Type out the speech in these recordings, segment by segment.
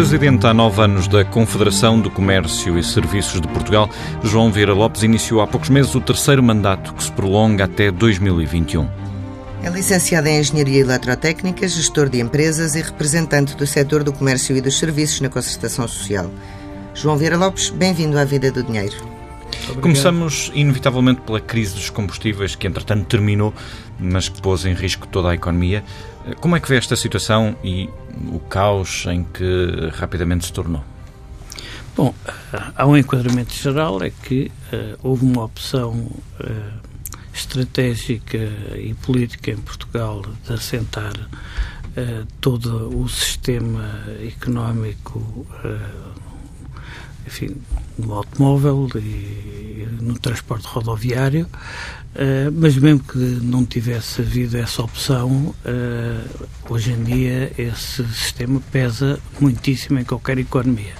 Presidente há nove anos da Confederação do Comércio e Serviços de Portugal, João Vieira Lopes iniciou há poucos meses o terceiro mandato que se prolonga até 2021. É licenciado em Engenharia Eletrotécnica, gestor de empresas e representante do setor do comércio e dos serviços na concertação social. João Vieira Lopes, bem-vindo à Vida do Dinheiro. Obrigado. Começamos, inevitavelmente, pela crise dos combustíveis, que entretanto terminou, mas que pôs em risco toda a economia. Como é que vê esta situação e o caos em que rapidamente se tornou? Bom, há um enquadramento geral, é que uh, houve uma opção uh, estratégica e política em Portugal de assentar uh, todo o sistema económico enfim, no automóvel e no transporte rodoviário, uh, mas mesmo que não tivesse havido essa opção, uh, hoje em dia esse sistema pesa muitíssimo em qualquer economia.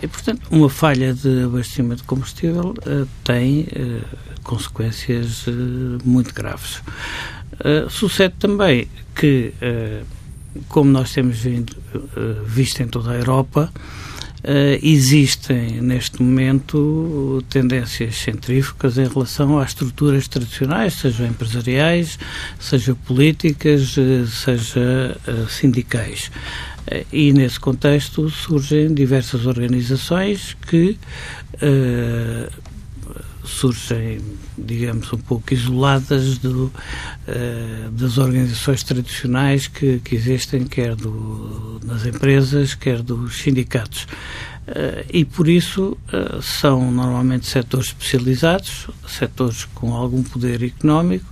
E, portanto, uma falha de abastecimento de combustível uh, tem consequências muito graves. sucede também que, como nós temos visto em toda a Europa, Uh, existem neste momento tendências centrífugas em relação às estruturas tradicionais, sejam empresariais, sejam políticas, uh, seja uh, sindicais. E nesse contexto surgem diversas organizações que surgem, digamos, um pouco isoladas do, uh, das organizações tradicionais que, que existem, quer do, nas empresas, quer dos sindicatos. Uh, e por isso uh, são normalmente setores especializados, setores com algum poder económico,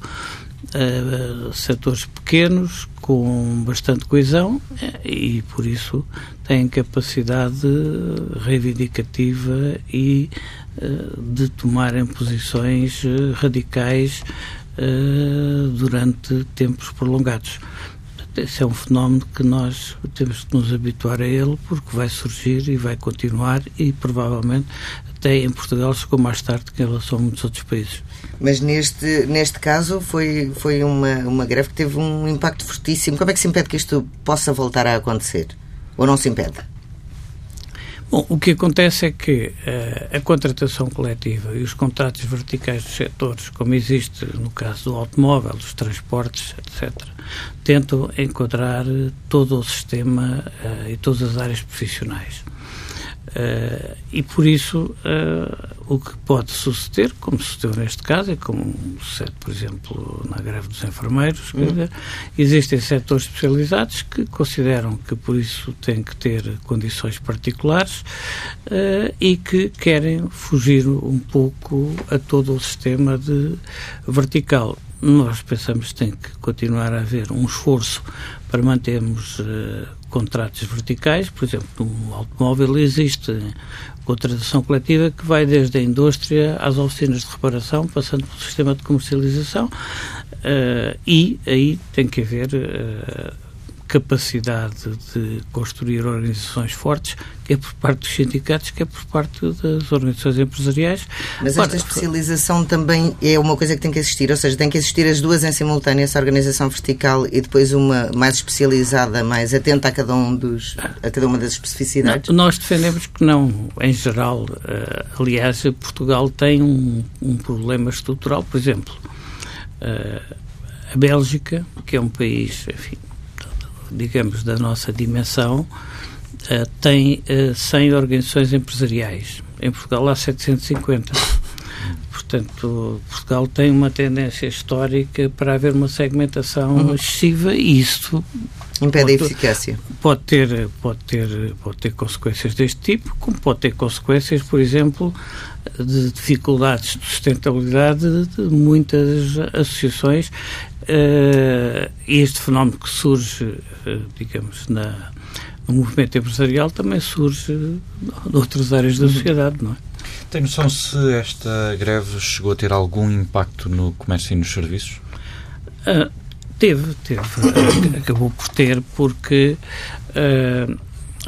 uh, setores pequenos, com bastante coesão e por isso têm capacidade reivindicativa e de tomarem posições eh, radicais eh, durante tempos prolongados. Esse é um fenómeno que nós temos que nos habituar a ele, porque vai surgir e vai continuar e provavelmente até em Portugal chegou mais tarde que em relação a muitos outros países. Mas neste, neste caso foi, foi uma, uma greve que teve um impacto fortíssimo. Como é que se impede que isto possa voltar a acontecer? Ou não se impede? Bom, o que acontece é que uh, a contratação coletiva e os contratos verticais dos setores, como existe no caso do automóvel, dos transportes, etc., tentam enquadrar todo o sistema uh, e todas as áreas profissionais. Uh, e por isso uh, o que pode suceder, como sucedeu neste caso, e como sucede, por exemplo, na greve dos enfermeiros, uhum. existem setores especializados que consideram que por isso têm que ter condições particulares uh, e que querem fugir um pouco a todo o sistema de vertical. Nós pensamos que tem que continuar a haver um esforço para mantermos uh, contratos verticais, por exemplo, no automóvel existe contratação coletiva que vai desde a indústria às oficinas de reparação, passando pelo sistema de comercialização, uh, e aí tem que haver uh, capacidade de construir organizações fortes, quer por parte dos sindicatos, quer por parte das organizações empresariais. Mas esta especialização também é uma coisa que tem que existir, ou seja, tem que existir as duas em simultâneo, essa organização vertical e depois uma mais especializada, mais atenta a cada, um dos, a cada uma das especificidades? Não, nós defendemos que não, em geral. Uh, aliás, Portugal tem um, um problema estrutural, por exemplo. Uh, a Bélgica, que é um país, enfim, digamos, da nossa dimensão, uh, tem uh, eh, 100 organizações empresariais. Em Portugal há 750. Portanto, Portugal tem uma tendência histórica para haver uma segmentação uhum. excessiva e isso impede a eficácia. Pode ter, pode ter, pode ter consequências deste tipo, como pode ter consequências, por exemplo, de dificuldades de sustentabilidade de muitas associações. Uh, este fenómeno que surge, uh, digamos, na, no movimento empresarial também surge noutras áreas da sociedade, não é? Tem noção se esta greve chegou a ter algum impacto no comércio e nos serviços? Uh, teve, teve. acabou por ter, porque, uh,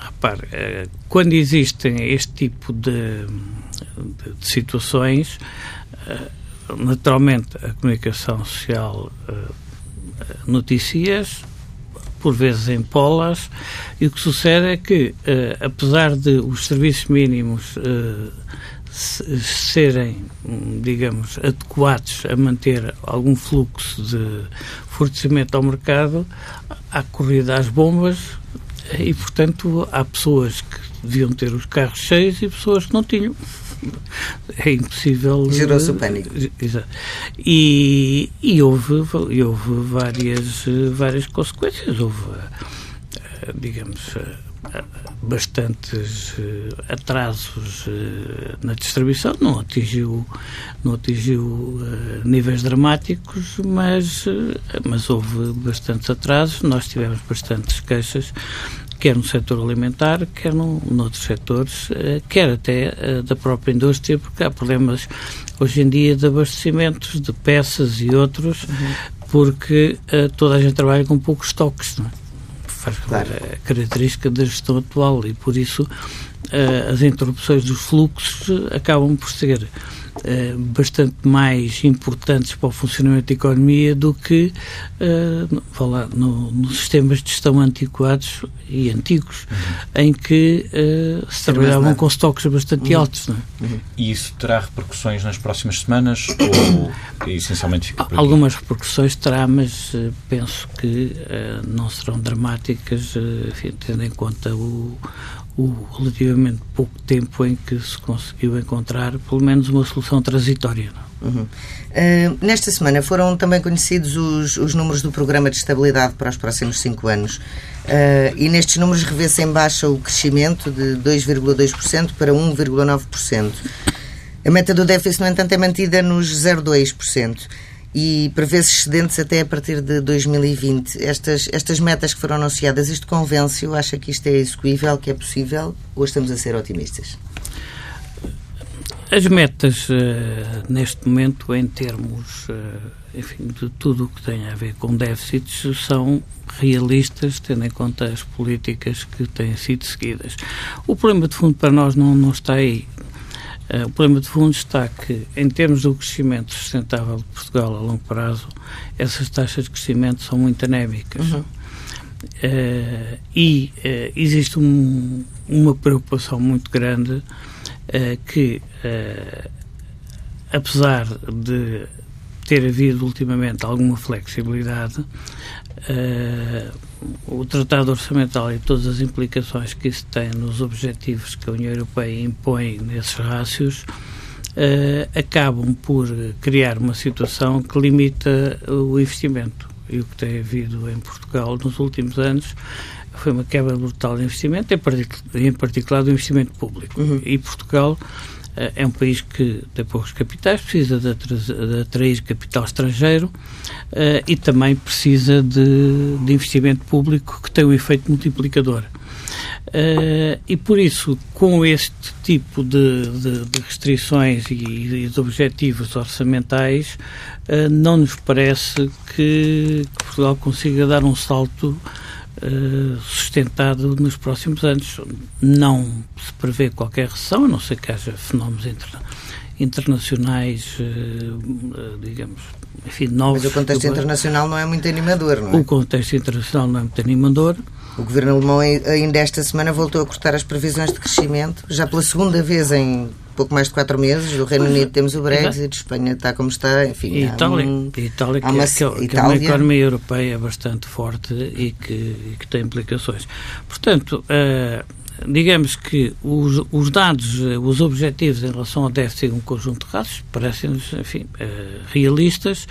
repare, uh, quando existem este tipo de, de, situações, uh, naturalmente a comunicação social notícias por vezes em polas, e o que sucede é que, uh, apesar de os serviços mínimos serem, digamos, adequados a manter algum fluxo de fornecimento ao mercado, há corrida às bombas e, portanto, há pessoas que deviam ter os carros cheios e pessoas que não tinham. É impossível. Gerou-se o pânico. Exato. E, e houve, e houve várias, várias consequências. Houve, eh, digamos, eh, bastantes eh, atrasos na distribuição, não atingiu, não atingiu níveis dramáticos, mas, mas houve bastantes atrasos, nós tivemos bastantes queixas quer no setor alimentar, quer no, noutros setores, eh, quer até eh, da própria indústria, porque há problemas hoje em dia de abastecimentos de peças e outros, uhum. porque uh, toda a gente trabalha com poucos estoques, não é? Faz claro. a característica da gestão atual e por isso as interrupções dos fluxos acabam por ser eh, bastante mais importantes para o funcionamento da economia do que uh, lá, no, nos sistemas de gestão antiquados e antigos, uhum. em que uh, se trabalhavam com estoques bastante uhum. altos. É? uhum. E isso terá repercussões nas próximas semanas ou essencialmente fica por aqui? Algumas repercussões terá, mas penso que não serão dramáticas, enfim, tendo em conta o, o relativamente pouco tempo em que se conseguiu encontrar pelo menos uma solução transitória. Uhum. Uh, nesta semana foram também conhecidos os, os, números do Programa de Estabilidade para os próximos cinco anos. Uh, e nestes números revê-se em baixa o crescimento de 2,2% para 1,9%. A meta do déficit, no entanto, é mantida nos 0,2% e prevê-se excedentes até a partir de 2020. Estas, estas metas que foram anunciadas, isto convence-o? Acha que isto é execuível, que é possível? Ou estamos a ser otimistas? As metas, uh, neste momento, em termos uh, enfim, de tudo o que tem a ver com déficits, são realistas, tendo em conta as políticas que têm sido seguidas. O problema de fundo para nós não, não está aí. Uh, o problema de fundo está que, em termos do crescimento sustentável de Portugal a longo prazo, essas taxas de crescimento são muito anémicas. Uhum. Uh, e uh, existe um, uma preocupação muito grande que, apesar de ter havido ultimamente alguma flexibilidade, o Tratado Orçamental e todas as implicações que isso tem nos objetivos que a União Europeia impõe nesses rácios uh, acabam por criar uma situação que limita o investimento. E o que tem havido em Portugal nos últimos anos foi uma quebra brutal de investimento, em, particular, do investimento público. Uhum. E Portugal eh, é um país que tem poucos capitais, precisa de, de atrair capital estrangeiro uh, e também precisa de, de, investimento público que tem um efeito multiplicador. Uh, e por isso, com este tipo de, de, de restrições e, e, de objetivos orçamentais, uh, não nos parece que, que Portugal consiga dar um salto eh, sustentado nos próximos anos. Não se prevê qualquer recessão, a não ser que haja fenómenos interna internacionais, uh, digamos, enfim, novos. Mas o contexto internacional não é muito animador, não é? O contexto internacional não é muito animador. O governo alemão ainda esta semana voltou a cortar as previsões de crescimento, já pela segunda vez em pouco mais de quatro meses. Do Reino Unido temos o Brexit, Espanha está como está, enfim. E Itália, um, Itália, que, uma, que, é, que é uma economia europeia bastante forte e que, e que tem implicações. Portanto, uh, digamos que os, os, dados, os objetivos em relação ao déficit um conjunto de raças parecem-nos, enfim, uh, realistas.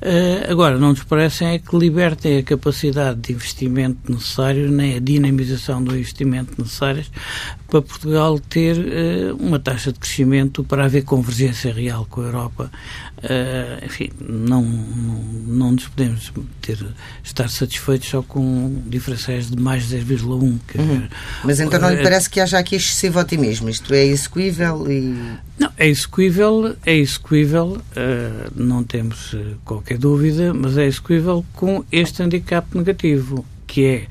Uh, agora, não nos parecem é que libertem a capacidade de investimento necessário, nem a dinamização do investimento necessários para Portugal ter uma taxa de crescimento para haver convergência real com a Europa. Enfim, não, não, não nos podemos ter, estar satisfeitos só com diferenciais de mais de 10,1. Uhum. Mas então não lhe eh, parece que haja aqui excessivo otimismo? Isto é execuível e... Não, é execuível, é execuível, uh, não temos qualquer dúvida, mas é execuível com este handicap negativo que é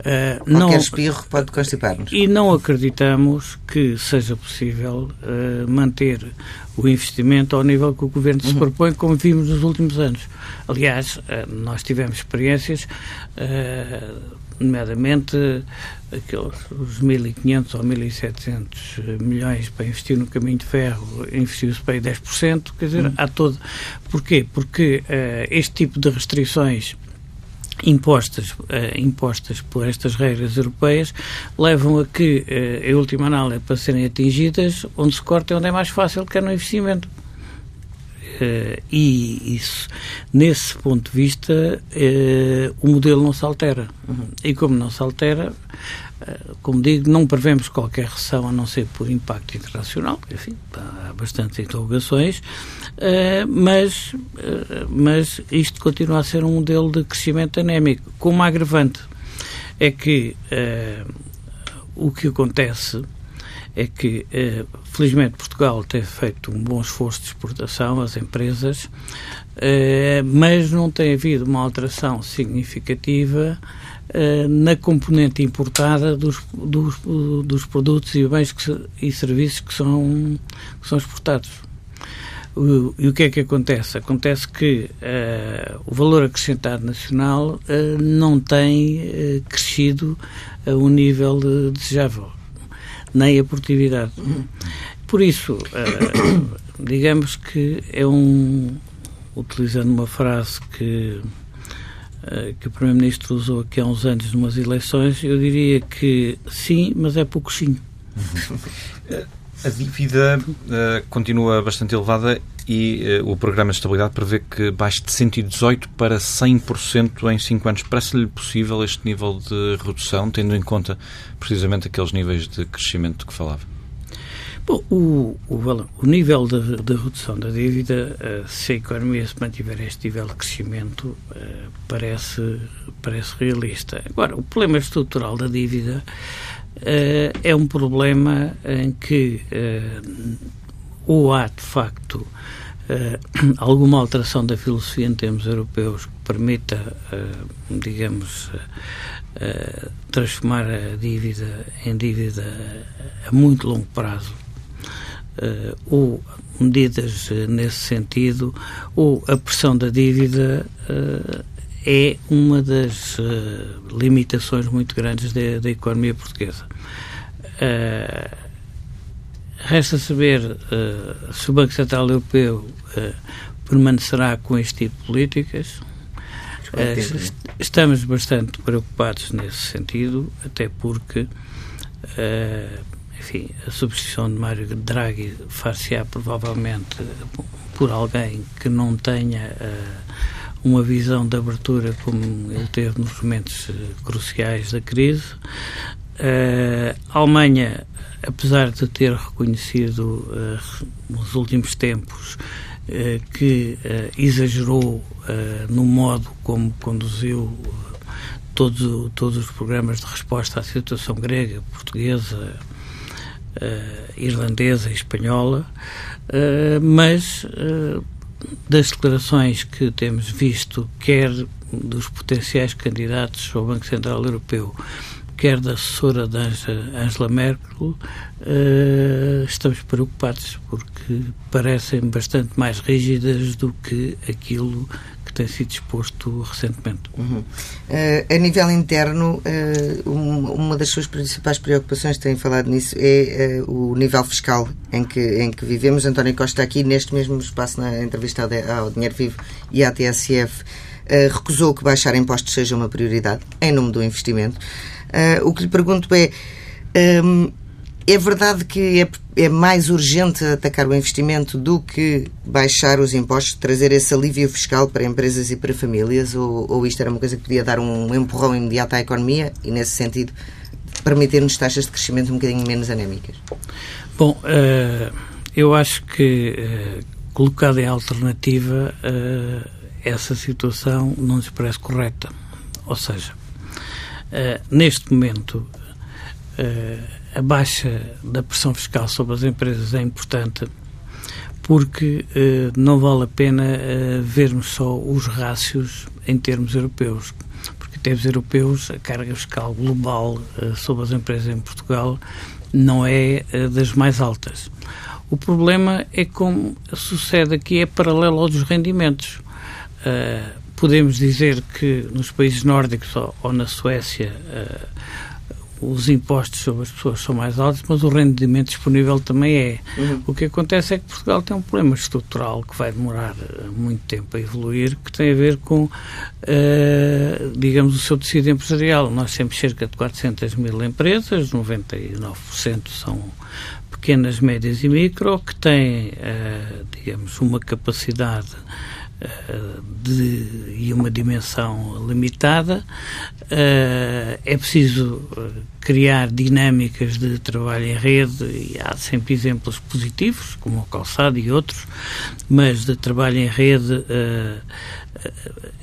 Uh, Qualquer não, espirro pode constipar-nos. E não acreditamos que seja possível uh, manter o investimento ao nível que o Governo uhum. se propõe, como vimos nos últimos anos. Aliás, uh, nós tivemos experiências, nomeadamente aqueles, os 1.500 ou 1.700 milhões para investir no caminho de ferro, investiu-se para aí 10%, quer dizer, uhum. há todo... Porquê? Porque este tipo de restrições impostas, uh, impostas por estas regras europeias levam a que, uh, em última análise, para serem atingidas, onde se corta é onde é mais fácil, que é no investimento. Uh, e isso, nesse ponto de vista, o modelo não se altera. Uhum. E como não se altera, como digo, não prevemos qualquer recessão a não ser por impacto internacional, enfim, há bastantes interrogações, eh, mas, eh, mas isto continua a ser um modelo de crescimento anémico, com uma agravante. É que eh, o que acontece é que, felizmente, Portugal tem feito um bom esforço de exportação, as empresas, mas não tem havido uma alteração significativa eh, na componente importada dos, dos, dos produtos e bens que, e serviços que são, que são exportados. E o que é que acontece? Acontece que o valor acrescentado nacional não tem crescido a um nível de, desejável, nem a produtividade. Por isso, digamos que é um, utilizando uma frase que eh, que o Primeiro-Ministro usou aqui há uns anos numas eleições, eu diria que sim, mas é pouco sim. A dívida uh, continua bastante elevada e uh, o Programa de Estabilidade prevê que baixe de 118% para 100% em 5 anos. Parece-lhe possível este nível de redução, tendo em conta precisamente aqueles níveis de crescimento que falava? Bom, o, o, o nível de, redução da dívida, uh, se a economia se mantiver este nível de crescimento, uh, parece, parece realista. Agora, o problema estrutural da dívida é um problema em que ou há, de facto, alguma alteração da filosofia em termos europeus que permita, digamos, transformar a dívida em dívida a muito longo prazo uh, ou medidas uh, nesse sentido, ou a pressão da dívida uh, é uma das limitações muito grandes da economia portuguesa. Resta saber se o Banco Central Europeu permanecerá com este tipo de políticas. estamos bastante preocupados nesse sentido, até porque enfim, a substituição de Mário Draghi far-se-á provavelmente por alguém que não tenha uh, uma visão de abertura como ele teve nos momentos uh, cruciais da crise. Uh, a Alemanha, apesar de ter reconhecido nos últimos tempos que exagerou no modo como conduziu todos, todos os programas de resposta à situação grega, portuguesa, uh, irlandesa e espanhola, uh, mas uh, das declarações que temos visto, quer dos potenciais candidatos ao Banco Central Europeu, quer da assessora da Angela Merkel, estamos preocupados porque parecem bastante mais rígidas do que aquilo que tem sido exposto recentemente. Uhum. Uh, a nível interno, uh, uma das suas principais preocupações, tem falado nisso, é uh, o nível fiscal em que, em que vivemos. António Costa, aqui neste mesmo espaço, na entrevista ao, ao Dinheiro Vivo e à TSF, recusou que baixar impostos seja uma prioridade, em nome do investimento. O que lhe pergunto é. Um, é verdade que é, é, mais urgente atacar o investimento do que baixar os impostos, trazer esse alívio fiscal para empresas e para famílias? Ou, ou isto era uma coisa que podia dar um empurrão imediato à economia e, nesse sentido, permitir-nos taxas de crescimento um bocadinho menos anémicas? Bom, uh, eu acho que, uh, colocada em alternativa, uh, essa situação não nos parece correta. Ou seja, neste momento a baixa da pressão fiscal sobre as empresas é importante porque eh, não vale a pena eh, vermos só os rácios em termos europeus. Porque termos europeus, a carga fiscal global uh, sobre as empresas em Portugal não é uh, das mais altas. O problema é como sucede aqui, é paralelo aos rendimentos. Uh, podemos dizer que nos países nórdicos ou, ou na Suécia os impostos sobre as pessoas são mais altos, mas o rendimento disponível também é. Uhum. O que acontece é que Portugal tem um problema estrutural que vai demorar eh, muito tempo a evoluir, que tem a ver com, uh, digamos, o seu tecido empresarial. Nós temos cerca de 400 mil empresas, 99% são pequenas, médias e micro, que têm, uh, digamos, uma capacidade de, e uma dimensão limitada. Uh, é preciso criar dinâmicas de trabalho em rede e há sempre exemplos positivos, como o calçado e outros, mas de trabalho em rede uh,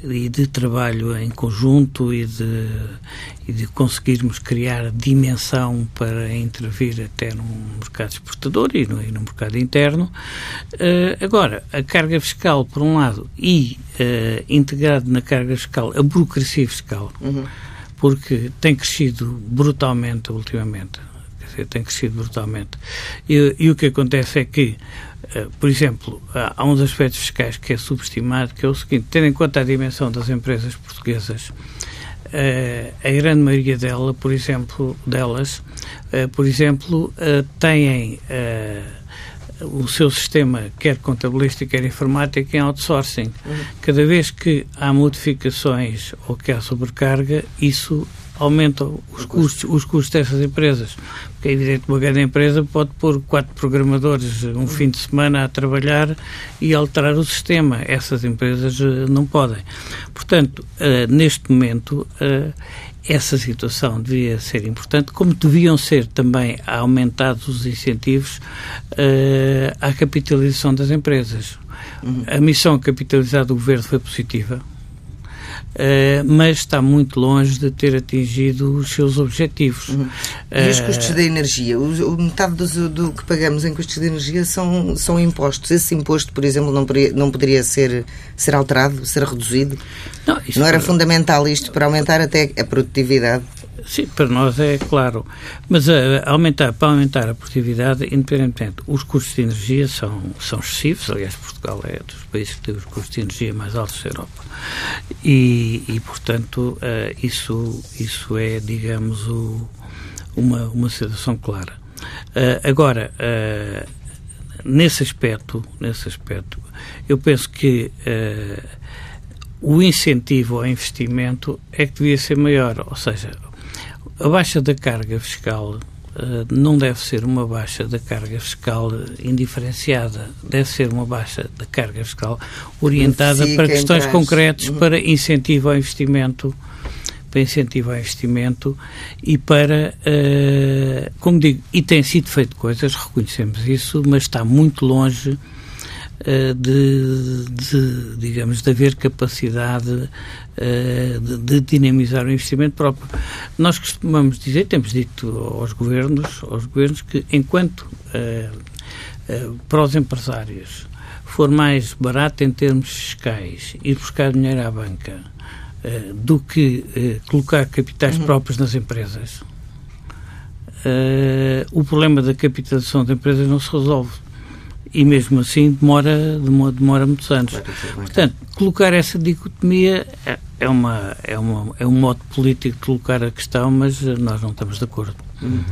e de trabalho em conjunto e de, e de conseguirmos criar dimensão para intervir até no mercado exportador e no, e no mercado interno. Uh, agora, a carga fiscal, por um lado, e uh, integrado na carga fiscal a burocracia fiscal, uhum. porque tem crescido brutalmente ultimamente. Dizer, tem crescido brutalmente. E, e o que acontece é que por exemplo, há uns aspectos fiscais que é subestimado, que é o seguinte, tendo em conta a dimensão das empresas portuguesas, Uh, a grande maioria dela, por exemplo, delas, uh, por exemplo, têm o seu sistema, quer contabilístico, quer informático, em outsourcing. Uhum. Cada vez que há modificações ou que há sobrecarga, isso aumentam os custos, os custos dessas empresas. Porque é evidente que uma grande empresa pode pôr quatro programadores um fim de semana a trabalhar e alterar o sistema. Essas empresas eh, não podem. Portanto, uh, neste momento, essa situação devia ser importante, como deviam ser também aumentados os incentivos à capitalização das empresas. Uhum. A missão capitalizada do governo foi positiva mas está muito longe de ter atingido os seus objetivos. Uhum. E os custos da energia? O, o metade do, do, que pagamos em custos de energia são, são impostos. Esse imposto, por exemplo, não poderia, não poderia ser, ser alterado, ser reduzido? Não, não era fundamental isto para aumentar até a produtividade? Sim, para nós é claro. Mas uh, aumentar, para aumentar a produtividade, independentemente, os custos de energia são, são excessivos. Aliás, Portugal é dos países que tem os custos de energia mais altos da Europa. E, e portanto, uh, isso, isso é, digamos, o, uma, uma situação clara. Uh, agora, nesse aspecto, nesse aspecto, eu penso que o incentivo ao investimento é que devia ser maior, ou seja, a baixa da carga fiscal uh, não deve ser uma baixa da carga fiscal indiferenciada, deve ser uma baixa da carga fiscal orientada para questões concretas, uhum. para incentivo ao investimento, para incentivo ao investimento e para, uh, como digo, e tem sido feito coisas, reconhecemos isso, mas está muito longe eh, de, de, digamos, de haver capacidade eh, de, de, dinamizar o investimento próprio. Nós costumamos dizer, temos dito aos governos, aos governos que enquanto eh, para os empresários for mais barato em termos fiscais ir buscar dinheiro à banca do que colocar capitais uhum. próprios nas empresas, o problema da capitalização de empresas não se resolve e mesmo assim demora, demora, demora muitos anos. Portanto, colocar essa dicotomia é, é, uma, é, uma, é um modo político de colocar a questão, mas nós não estamos de acordo. Uhum.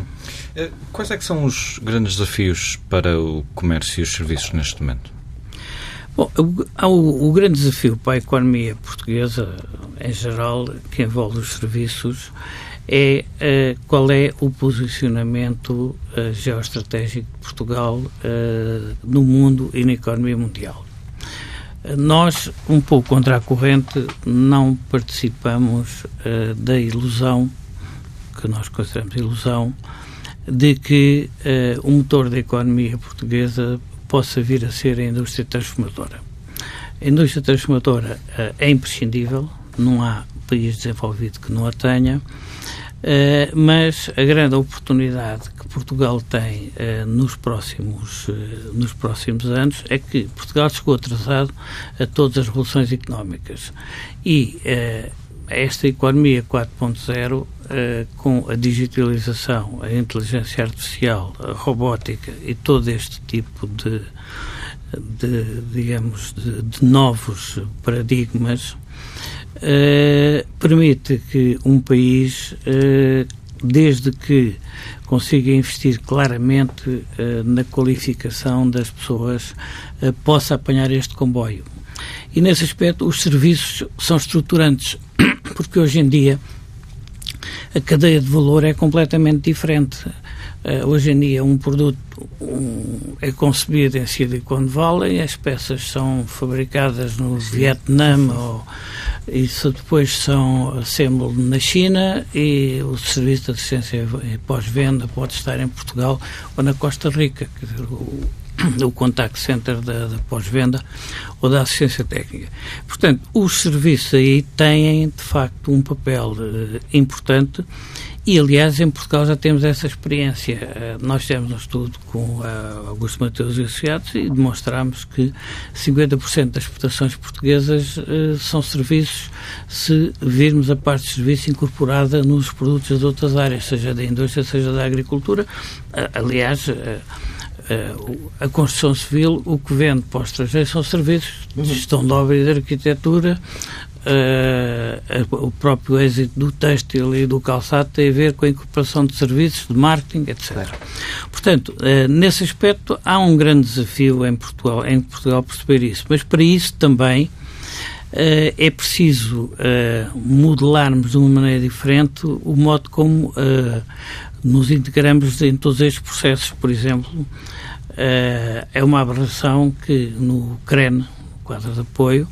Eh, quais é que são os grandes desafios para o comércio e os serviços neste momento? Bom, o, o, o grande desafio para a economia portuguesa, em geral, que envolve os serviços, é uh, qual é o posicionamento uh, geoestratégico de Portugal uh, no mundo e na economia mundial. Nós, um pouco contra a corrente, não participamos da ilusão, que nós consideramos ilusão, de que o motor da economia portuguesa possa vir a ser a indústria transformadora. A indústria transformadora é imprescindível, não há país desenvolvido que não a tenha, mas a grande oportunidade que Portugal tem uh, nos, próximos, uh, nos próximos anos é que Portugal chegou atrasado a todas as revoluções económicas. E esta economia 4.0, com a digitalização, a inteligência artificial, a robótica e todo este tipo de, de digamos, de, de novos paradigmas, permite que um país desde que consiga investir claramente uh, na qualificação das pessoas, possa apanhar este comboio. E nesse aspecto, os serviços são estruturantes, porque hoje em dia a cadeia de valor é completamente diferente. Uh, hoje em dia, um produto um, é concebido em Silicon Valley, as peças são fabricadas no Vietnã ou isso depois são assembled na China e o serviço de assistência pós-venda pode estar em Portugal ou na Costa Rica, dizer, o, o contact center da, da pós-venda ou da assistência técnica. Portanto, os serviços aí têm, de facto, um papel uh, importante e, aliás, em Portugal já temos essa experiência. Eh, nós fizemos um estudo com a Augusto Mateus e Associados e demonstramos que 50% das exportações portuguesas uh, são serviços se virmos a parte de serviço incorporada nos produtos das outras áreas, seja da indústria, seja da agricultura. Aliás, a construção civil, o que vende para o estrangeiro são serviços de gestão de obra e de arquitetura, uh, o próprio êxito do têxtil e do calçado tem a ver com a incorporação de serviços, de marketing, etc. Claro. Portanto, uh, nesse aspecto há um grande desafio em Portugal, em Portugal perceber isso, mas para isso também uh, é preciso modelarmos de uma maneira diferente o modo como nos integramos em todos estes processos, por exemplo, é uma aberração que no CREN, quadro de apoio,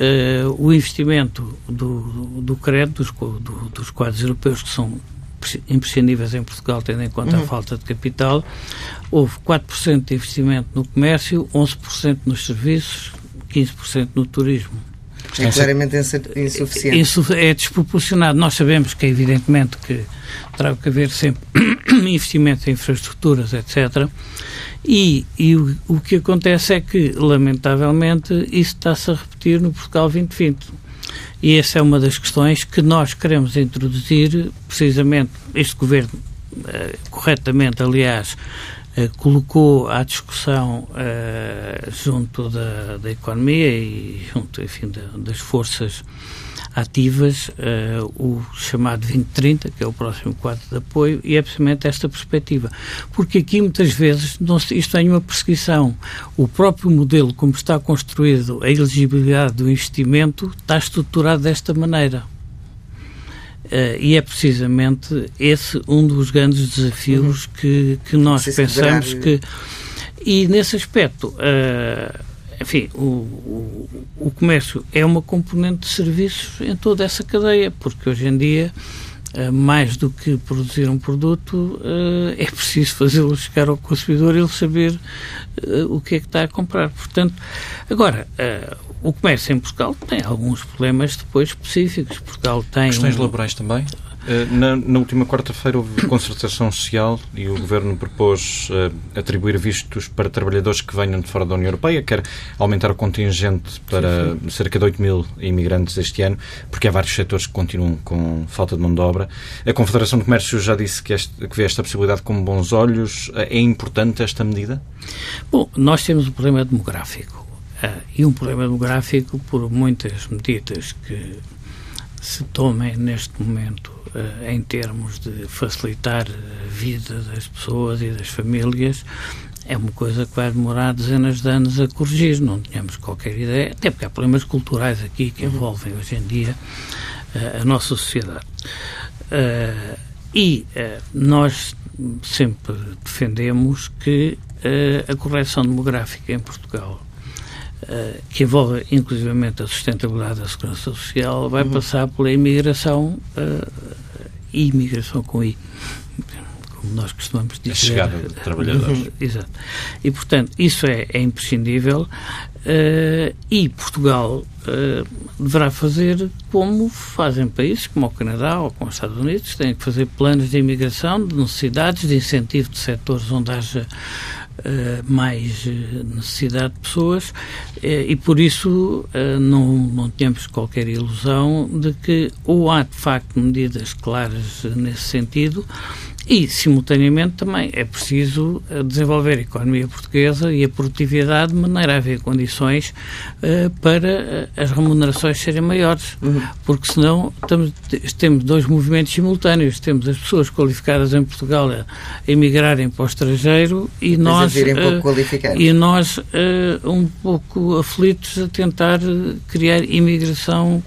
uh, o investimento do, do crédito, dos, do, dos quadros europeus, que são imprescindíveis em Portugal, tendo em conta uhum. a falta de capital, houve 4% de investimento no comércio, 11% nos serviços, 15% no turismo. É claramente insuficiente. É desproporcionado. Nós sabemos que, evidentemente, que terá que haver sempre investimento em infraestruturas, etc. E, e o, o, que acontece é que, lamentavelmente, isso está-se a repetir no Portugal 2020. E essa é uma das questões que nós queremos introduzir, precisamente, este governo, uh, corretamente, aliás, uh, colocou à discussão uh, junto da, da economia e junto, enfim, da, das forças ativas uh, o chamado 2030, que é o próximo quadro de apoio, e é precisamente esta perspectiva. Porque aqui, muitas vezes, não se, isto tem uma perseguição. O próprio modelo, como está construído, a elegibilidade do investimento, está estruturado desta maneira. Uh, e é precisamente esse um dos grandes desafios uhum. que, que nós pensamos que. E nesse aspecto. Uh, enfim, o, o, o, comércio é uma componente de serviços em toda essa cadeia, porque hoje em dia, eh, mais do que produzir um produto, eh, é preciso fazê-lo chegar ao consumidor e ele saber eh, o que é que está a comprar. Portanto, agora, o comércio em Portugal tem alguns problemas depois específicos. Portugal tem. Questões um, laborais também? Eh, na, na, última quarta-feira houve concertação social e o Governo propôs uh, atribuir vistos para trabalhadores que venham de fora da União Europeia, quer aumentar o contingente para sim, sim. cerca de 8 mil imigrantes este ano, porque há vários setores que continuam com falta de mão de obra. A Confederação de Comércio já disse que, este, que vê esta possibilidade com bons olhos. Uh, é importante esta medida? Bom, nós temos um problema demográfico. Uh, e um problema demográfico por muitas medidas que se tomem neste momento uh, em termos de facilitar a vida das pessoas e das famílias é uma coisa que vai demorar dezenas de anos a corrigir, não tínhamos qualquer ideia, até porque há problemas culturais aqui que envolvem hoje em dia uh, a nossa sociedade. Uh, e nós sempre defendemos que a correção demográfica em Portugal que envolve inclusivamente a sustentabilidade da segurança social, vai uhum. passar pela imigração uh, e imigração com I, como nós costumamos dizer. A chegada de trabalhadores. Uhum. Exato. E, portanto, isso é, é imprescindível uh, e Portugal deverá fazer como fazem países como o Canadá ou como os Estados Unidos, têm que fazer planos de imigração, de necessidades, de incentivo de setores onde haja mais necessidade de pessoas e por isso não, não temos qualquer ilusão de que ou há de facto medidas claras nesse sentido e, simultaneamente, também é preciso eh, desenvolver a economia portuguesa e a produtividade de maneira a haver condições uh, para uh, as remunerações serem maiores. Uhum. Porque, senão, estamos, temos dois movimentos simultâneos. Temos as pessoas qualificadas em Portugal a, emigrarem para o estrangeiro e nós, uh, e nós um pouco aflitos a tentar criar imigração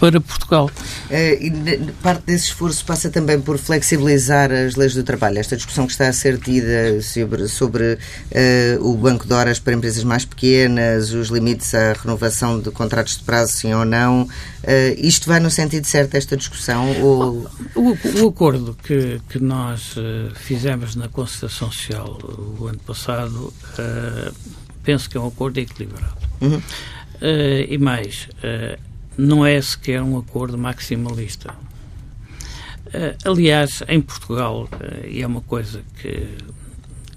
para Portugal. Uh, e parte desse esforço passa também por flexibilizar as leis do trabalho. Esta discussão que está a ser tida sobre, sobre uh, o banco de horas para empresas mais pequenas, os limites à renovação de contratos de prazo, sim ou não, uh, isto vai no sentido certo, esta discussão? Ou... O, o acordo que, que nós fizemos na concertação social o ano passado, penso que é um acordo equilibrado. Uhum. e mais, não é sequer um acordo maximalista. Uh, aliás, em Portugal, uh, e é uma coisa que,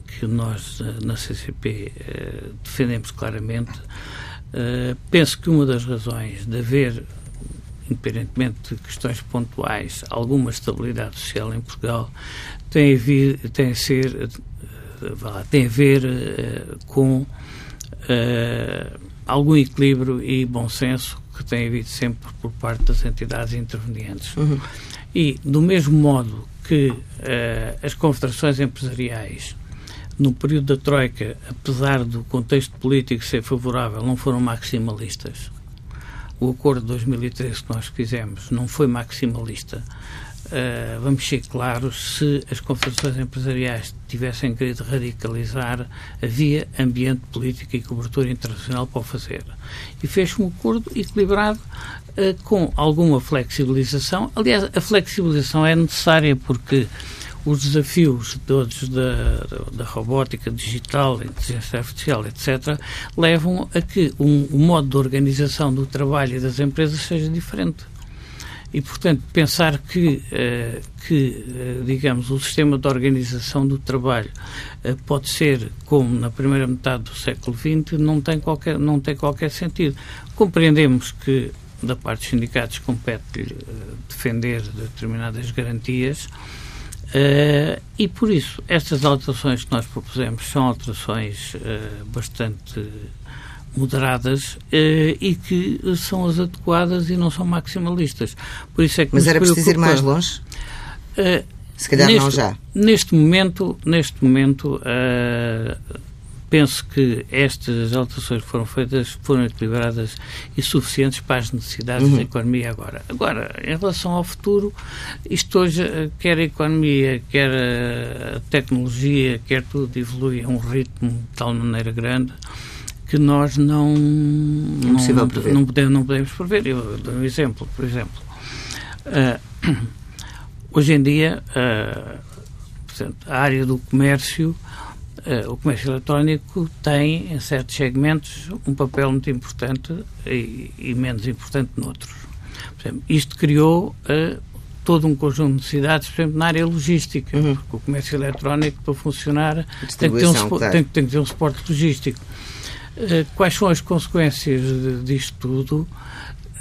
que nós uh, na CCP defendemos claramente, penso que uma das razões de haver, independentemente de questões pontuais, alguma estabilidade social em Portugal tem a, vir, tem a ser tem a ver com algum equilíbrio e bom senso que tem havido sempre por parte das entidades intervenientes. Uhum. E, do mesmo modo que uh, as confederações empresariais, no período da Troika, apesar do contexto político ser favorável, não foram maximalistas. O acordo de 2013 que nós fizemos não foi maximalista. Uh, vamos ser claros, se as confederações empresariais tivessem querido radicalizar, havia ambiente político e cobertura internacional para o fazer. E fez um acordo equilibrado uh, com alguma flexibilização. Aliás, a flexibilização é necessária porque os desafios todos da, da robótica digital, inteligência artificial, etc., levam a que um, o modo de organização do trabalho e das empresas seja diferente. E, portanto, pensar que, uh, que uh, digamos, o sistema de organização do trabalho uh, pode ser como na primeira metade do século XX não tem qualquer, não tem qualquer sentido. Compreendemos que, da parte dos sindicatos, compete defender determinadas garantias e, por isso, estas alterações que nós propusemos são alterações bastante moderadas eh, e que são as adequadas e não são maximalistas. Por isso é que Mas era preciso ir mais longe? Uh, Se calhar neste, não já. Neste momento, neste momento uh, penso que estas alterações foram feitas, foram equilibradas e suficientes para as necessidades uhum. da economia agora. Agora, em relação ao futuro, isto hoje, quer a economia, quer a tecnologia, quer tudo evolui a um ritmo de tal maneira grande que nós não, não, não, não, podemos, não podemos prever. Eu dou um exemplo, por exemplo. Uh, hoje em dia, uh, portanto, a área do comércio, uh, o comércio eletrónico tem, em certos segmentos, um papel muito importante e, e menos importante noutros. Exemplo, isto criou todo um conjunto de necessidades, por exemplo, na área logística, uhum. porque o comércio eletrónico, para funcionar, tem que, ter um, claro. tem, tem que ter um suporte logístico. Eh, quais são as consequências disto tudo?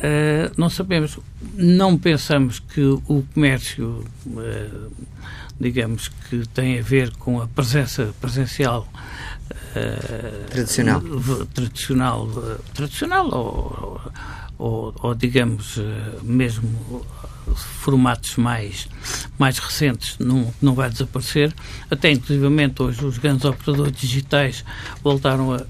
Uh, não sabemos. Não pensamos que o comércio, uh, digamos, que tem a ver com a presença presencial uh, tradicional, tradicional, tradicional ou, ou, ou digamos, mesmo formatos mais, mais recentes não, não vai desaparecer. Até, inclusivamente, hoje os grandes operadores digitais voltaram a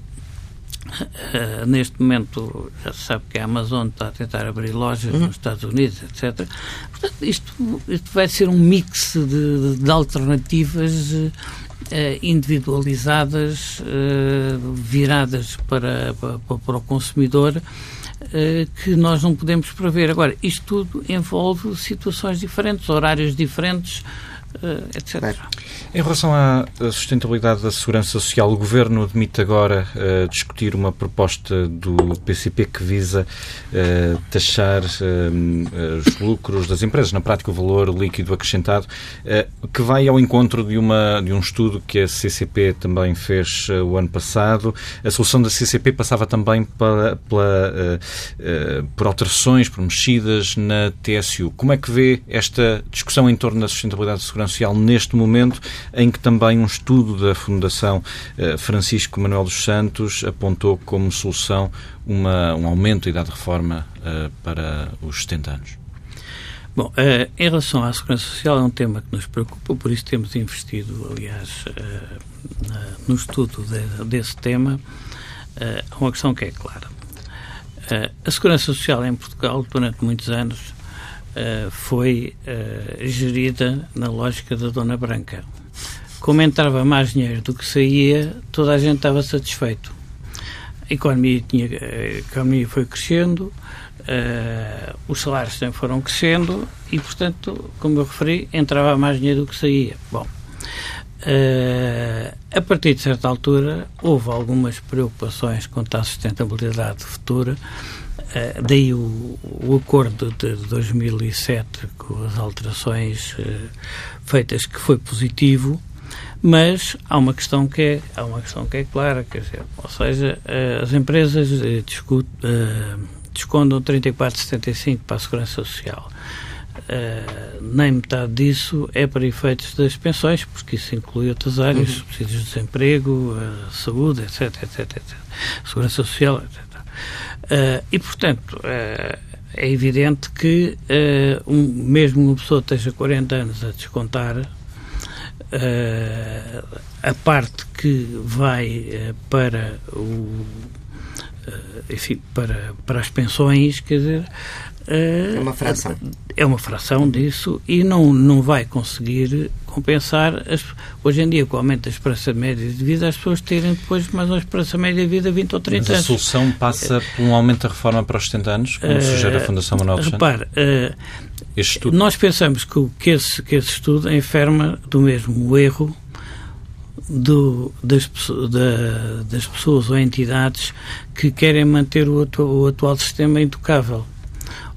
Uh, neste momento já se sabe que a Amazon está a tentar abrir lojas uhum. nos Estados Unidos, etc. Portanto, isto, isto vai ser um mix de, de alternativas uh, individualizadas, uh, viradas para, para, para, o consumidor, que nós não podemos prever. Agora, isto tudo envolve situações diferentes, horários diferentes, etc. Claro. Em relação à sustentabilidade da segurança social, o Governo admite agora uh, discutir uma proposta do PCP que visa uh, taxar uh, os lucros das empresas, na prática o valor líquido acrescentado, que vai ao encontro de, uma, de um estudo que a CCP também fez o ano passado. A solução da CCP passava também para, pela, por alterações, por mexidas na TSU. Como é que vê esta discussão em torno da sustentabilidade da segurança social neste momento? em que também um estudo da Fundação eh, Francisco Manuel dos Santos apontou como solução uma, um aumento da idade de reforma uh, para os 70 anos. Bom, uh, em relação à segurança social, é um tema que nos preocupa, por isso temos investido, aliás, no estudo de, desse tema. Há uma questão que é clara. a segurança social em Portugal, durante muitos anos, foi gerida na lógica da Dona Branca como entrava mais dinheiro do que saía, toda a gente estava satisfeito. A economia, tinha, a economia foi crescendo, uh, os salários também foram crescendo e, portanto, como eu referi, entrava mais dinheiro do que saía. Bom, uh, a partir de certa altura, houve algumas preocupações quanto à sustentabilidade futura. Uh, daí o, o, acordo de 2007 com as alterações feitas que foi positivo, mas há uma questão que é, há uma questão que é clara, quer dizer, ou seja, eh, as empresas eh, discut, uh, descontam 34,75 para a Segurança Social. Uh, nem metade disso é para efeitos das pensões, porque isso inclui outras áreas, uhum. subsídios de desemprego, uh, saúde, etc, etc, etc, segurança social, etc. Uh, e, portanto, é evidente que um, mesmo uma pessoa esteja 40 anos a descontar uh, a parte que vai uh, para o uh, enfim, para, para as pensões, quer dizer, é uma fração. É uma fração disso e não, não vai conseguir compensar. As, hoje em dia, com o aumento da esperança média de vida, as pessoas terem depois mais uma esperança média de vida 20 ou 30 Mas anos. a solução passa por um aumento da reforma para os 70 anos, como uh, sugere a Fundação Manuel dos Repare, uh, nós pensamos que, que, esse, que esse estudo enferma do mesmo erro do, das, da, das pessoas ou entidades que querem manter o, o atual sistema intocável.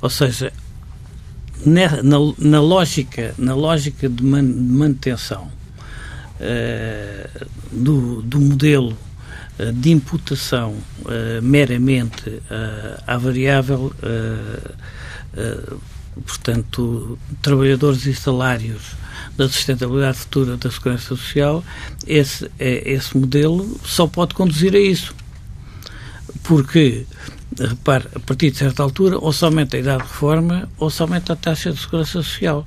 Ou seja, na, na, na lógica, na lógica de, man, de manutenção uh, do, do modelo uh, de imputação uh, meramente à variável, portanto, trabalhadores e salários da sustentabilidade futura da segurança social, esse, esse modelo só pode conduzir a isso. Porque repare, a partir de certa altura, ou somente a idade de reforma, ou somente a taxa de segurança social.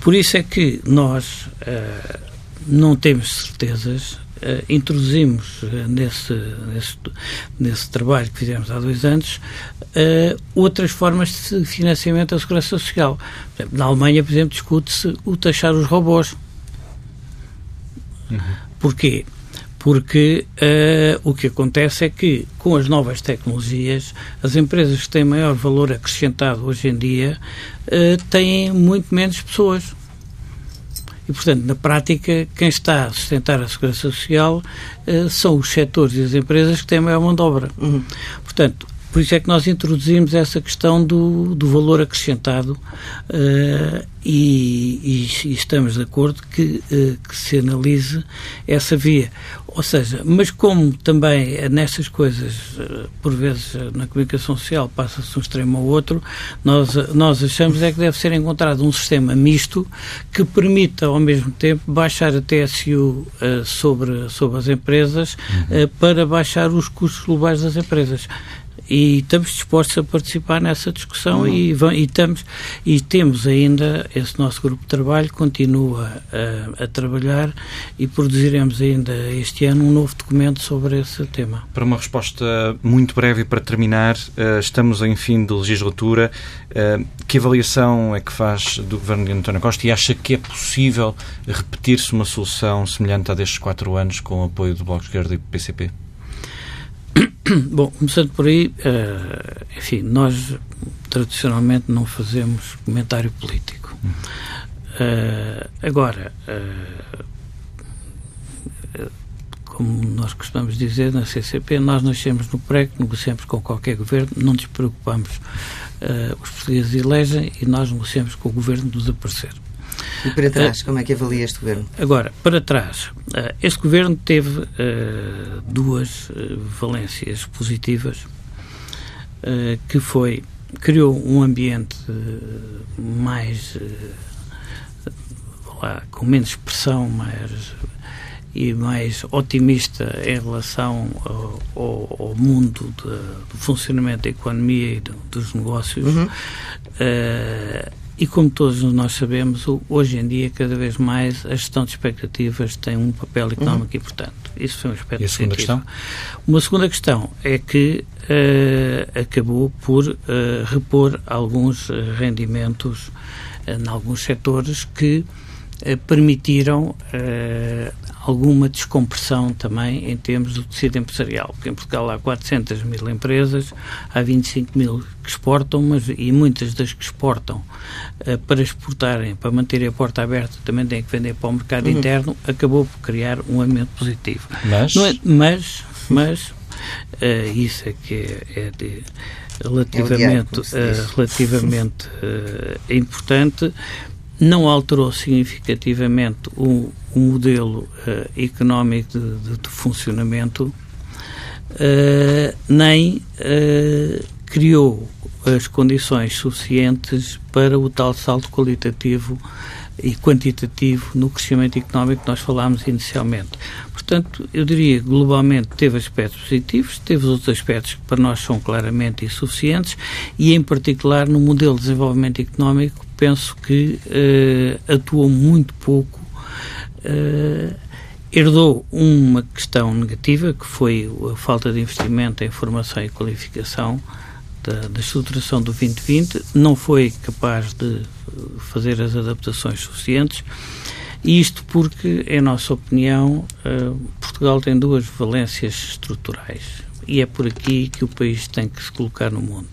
Por isso é que nós uh, não temos certezas, uh, introduzimos uh, nesse, nesse, nesse, trabalho que fizemos há dois anos outras formas de financiamento da segurança social. Exemplo, na Alemanha, por exemplo, discute-se o taxar os robôs. Uhum. Porquê? Porque uh, o que acontece é que, com as novas tecnologias, as empresas que têm maior valor acrescentado hoje em dia uh, têm muito menos pessoas. E, portanto, na prática, quem está a sustentar a segurança social uh, são os setores e as empresas que têm maior mão de obra. Uhum. Portanto, por isso é que nós introduzimos essa questão do, do valor acrescentado uh, e, e, e, estamos de acordo que, uh, que se analise essa via. Ou seja, mas como também nestas coisas, uh, por vezes na comunicação social passa-se um extremo ao outro, nós, nós achamos é que deve ser encontrado um sistema misto que permita ao mesmo tempo baixar a TSU sobre, sobre as empresas uhum. para baixar os custos globais das empresas e estamos dispostos a participar nessa discussão uhum. e, e, estamos, e temos ainda, esse nosso grupo de trabalho continua a, a, trabalhar e produziremos ainda este ano um novo documento sobre esse tema. Para uma resposta muito breve e para terminar, uh, estamos em fim de legislatura. Uh, que avaliação é que faz do governo de António Costa e acha que é possível repetir-se uma solução semelhante à destes quatro anos com o apoio do Bloco de Esquerda e do PCP? Bom, começando por aí, uh, enfim, nós tradicionalmente não fazemos comentário político. Uh, agora, uh, como nós costumamos dizer na CCP, nós nascemos no pré, negociamos com qualquer governo, não nos preocupamos. Os portugueses elegem e nós negociamos com o governo do desaparecer. E para trás, como é que avalia este governo? Agora, para trás, este governo teve duas valências positivas, que foi, criou um ambiente mais lá, com menos pressão, mais e mais otimista em relação ao, ao, ao mundo de, do funcionamento da economia e do, dos negócios. Uhum. Uh, e como todos nós sabemos, hoje em dia, cada vez mais, a gestão de expectativas tem um papel económico uhum. importante. Isso foi um aspecto E a segunda questão? Uma segunda questão é que uh, acabou por uh, repor alguns rendimentos em alguns setores que permitiram alguma descompressão também em termos do tecido empresarial, porque em Portugal há 400 mil empresas, há 25 mil que exportam, mas e muitas das que exportam uh, para exportarem, para manterem a porta aberta, também têm que vender para o mercado uhum. interno, acabou por criar um ambiente positivo. Mas, é, mas, mas uh, isso é que é, é de, relativamente, é uh, relativamente importante não alterou significativamente o, o modelo uh, económico de, de, de funcionamento, uh, nem uh, criou as condições suficientes para o tal salto qualitativo e quantitativo no crescimento económico que nós falámos inicialmente. Portanto, eu diria globalmente teve aspectos positivos, teve outros aspectos que para nós são claramente insuficientes e, em particular, no modelo de desenvolvimento económico penso que uh, atuou muito pouco. Uh, herdou uma questão negativa, que foi a falta de investimento em formação e qualificação da, da estruturação do 2020, não foi capaz de fazer as adaptações suficientes. Isto porque, em nossa opinião, uh, Portugal tem duas valências estruturais e é por aqui que o país tem que se colocar no mundo.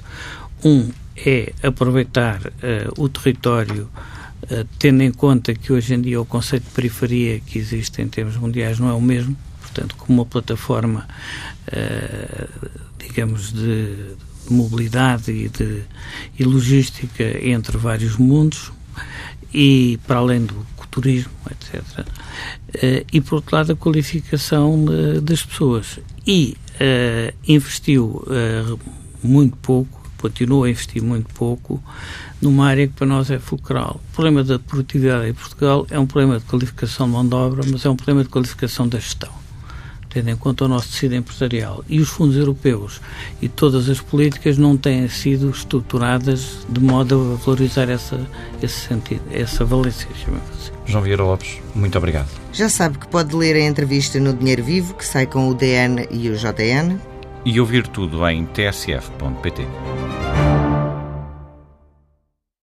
Um é aproveitar uh, o território, uh, tendo em conta que hoje em dia o conceito de periferia que existe em termos mundiais não é o mesmo, portanto, como uma plataforma, digamos, de, mobilidade e, de, e logística entre vários mundos e para além do turismo, etc. e por outro lado a qualificação das pessoas e investiu muito pouco continua a investir muito pouco numa área que para nós é fulcral. O problema da produtividade em Portugal é um problema de qualificação de mão de obra, mas é um problema de qualificação da gestão, tendo em conta o nosso tecido empresarial. E os fundos europeus e todas as políticas não têm sido estruturadas de modo a valorizar essa, esse sentido, essa valência, chamamos assim. João Vieira Lopes, muito obrigado. Já sabe que pode ler a entrevista no Dinheiro Vivo, que sai com o DN e o JN e ouvir tudo em tsf.pt.